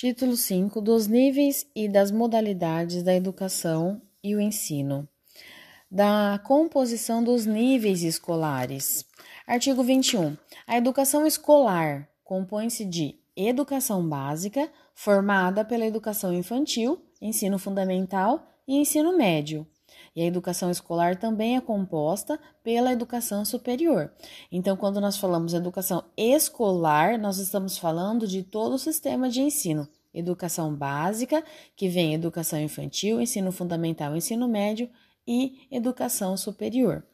Título 5 dos níveis e das modalidades da educação e o ensino. Da composição dos níveis escolares. Artigo 21. A educação escolar compõe-se de educação básica, formada pela educação infantil, ensino fundamental e ensino médio. E a educação escolar também é composta pela educação superior. Então, quando nós falamos educação escolar, nós estamos falando de todo o sistema de ensino. Educação básica, que vem educação infantil, ensino fundamental, ensino médio e educação superior.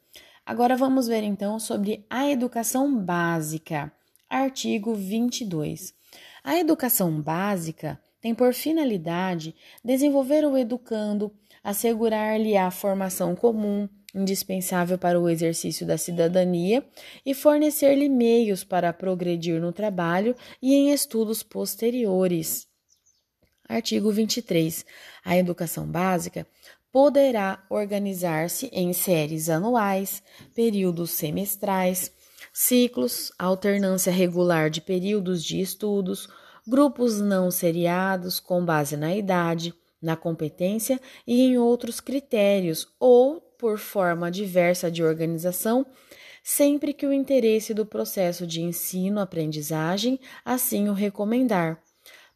Agora vamos ver então sobre a educação básica. Artigo 22. A educação básica tem por finalidade desenvolver o educando, assegurar-lhe a formação comum, indispensável para o exercício da cidadania, e fornecer-lhe meios para progredir no trabalho e em estudos posteriores. Artigo 23. A educação básica poderá organizar-se em séries anuais, períodos semestrais, ciclos, alternância regular de períodos de estudos, grupos não seriados com base na idade, na competência e em outros critérios, ou por forma diversa de organização, sempre que o interesse do processo de ensino-aprendizagem assim o recomendar.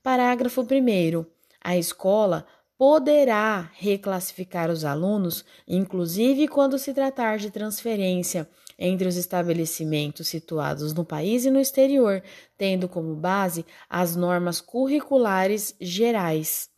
Parágrafo 1. A escola poderá reclassificar os alunos, inclusive quando se tratar de transferência entre os estabelecimentos situados no país e no exterior, tendo como base as normas curriculares gerais.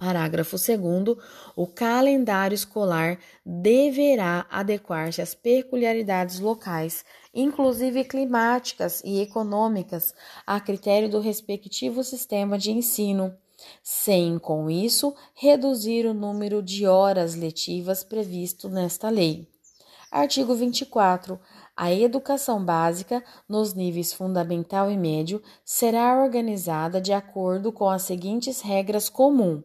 Parágrafo 2. O calendário escolar deverá adequar-se às peculiaridades locais, inclusive climáticas e econômicas, a critério do respectivo sistema de ensino sem, com isso, reduzir o número de horas letivas previsto nesta lei. Artigo 24. A educação básica, nos níveis fundamental e médio, será organizada de acordo com as seguintes regras comuns.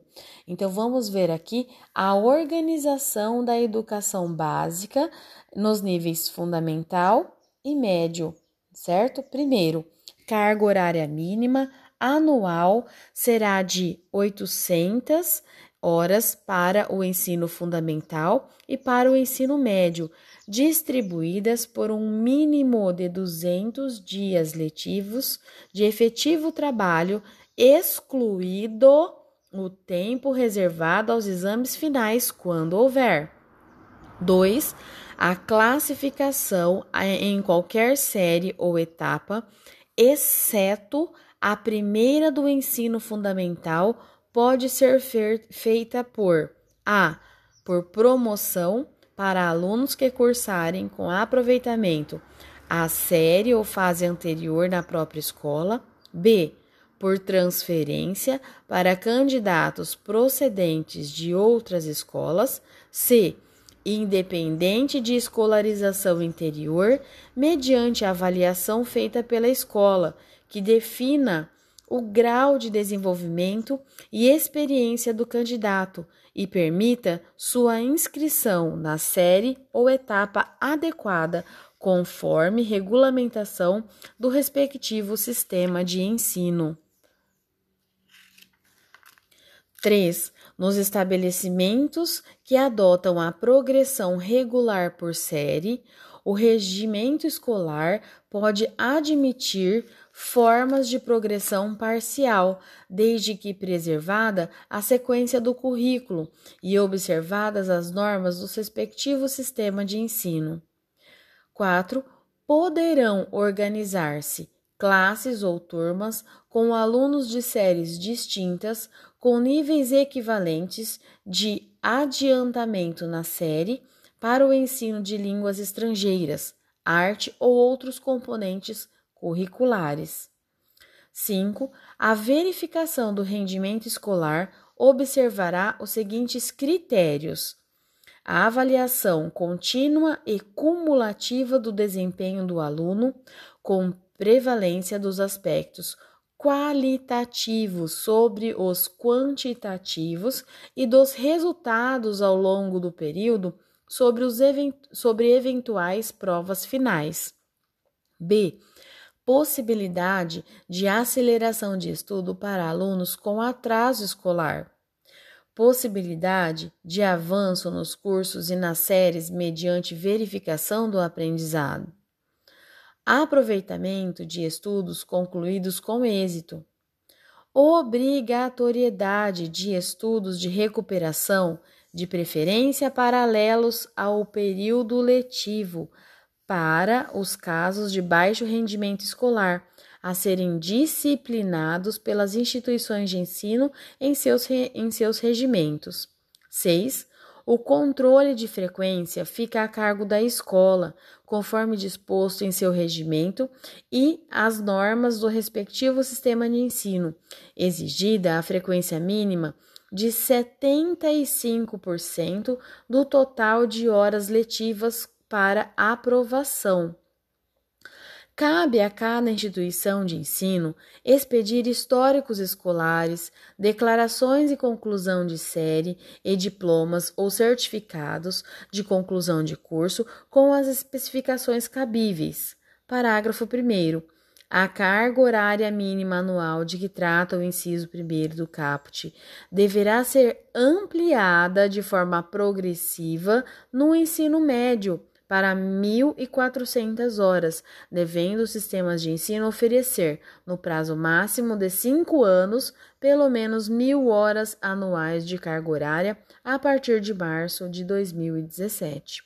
Então, vamos ver aqui a organização da educação básica nos níveis fundamental e médio, certo? Primeiro, carga horária mínima anual será de 800 horas para o ensino fundamental e para o ensino médio, distribuídas por um mínimo de 200 dias letivos de efetivo trabalho, excluído o tempo reservado aos exames finais, quando houver. 2. A classificação em qualquer série ou etapa, exceto a primeira do ensino fundamental pode ser feita por A. Por promoção para alunos que cursarem com aproveitamento a série ou fase anterior na própria escola. B. Por transferência para candidatos procedentes de outras escolas. C. Independente de escolarização interior, mediante avaliação feita pela escola que defina o grau de desenvolvimento e experiência do candidato e permita sua inscrição na série ou etapa adequada conforme regulamentação do respectivo sistema de ensino. 3. Nos estabelecimentos que adotam a progressão regular por série, o regimento escolar pode admitir formas de progressão parcial, desde que preservada a sequência do currículo e observadas as normas do respectivo sistema de ensino. 4. Poderão organizar-se classes ou turmas com alunos de séries distintas com níveis equivalentes de adiantamento na série para o ensino de línguas estrangeiras, arte ou outros componentes curriculares. 5. A verificação do rendimento escolar observará os seguintes critérios: a avaliação contínua e cumulativa do desempenho do aluno, com prevalência dos aspectos qualitativos sobre os quantitativos e dos resultados ao longo do período sobre, os sobre eventuais provas finais. B possibilidade de aceleração de estudo para alunos com atraso escolar, possibilidade de avanço nos cursos e nas séries mediante verificação do aprendizado, aproveitamento de estudos concluídos com êxito, obrigatoriedade de estudos de recuperação, de preferência paralelos ao período letivo, para os casos de baixo rendimento escolar a serem disciplinados pelas instituições de ensino em seus, em seus regimentos. 6. O controle de frequência fica a cargo da escola, conforme disposto em seu regimento e as normas do respectivo sistema de ensino, exigida a frequência mínima de 75% do total de horas letivas para aprovação. Cabe a cada instituição de ensino expedir históricos escolares, declarações e conclusão de série e diplomas ou certificados de conclusão de curso com as especificações cabíveis. Parágrafo 1. A carga horária mínima anual de que trata o inciso 1 do caput deverá ser ampliada de forma progressiva no ensino médio para 1.400 horas, devendo os sistemas de ensino oferecer, no prazo máximo de cinco anos, pelo menos mil horas anuais de carga horária a partir de março de 2017.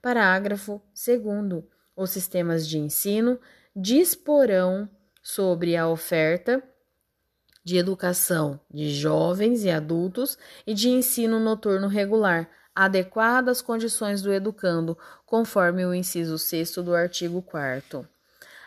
Parágrafo 2. Os sistemas de ensino disporão sobre a oferta de educação de jovens e adultos e de ensino noturno regular adequada às condições do educando, conforme o inciso 6 do artigo 4.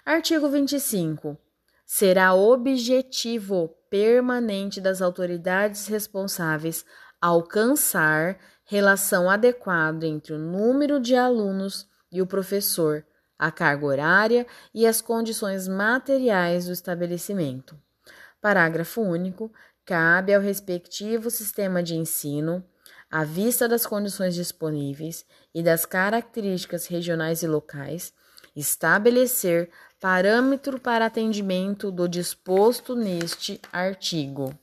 Artigo 25. Será objetivo permanente das autoridades responsáveis alcançar relação adequada entre o número de alunos e o professor, a carga horária e as condições materiais do estabelecimento. Parágrafo único. Cabe ao respectivo sistema de ensino à vista das condições disponíveis e das características regionais e locais, estabelecer parâmetro para atendimento do disposto neste artigo.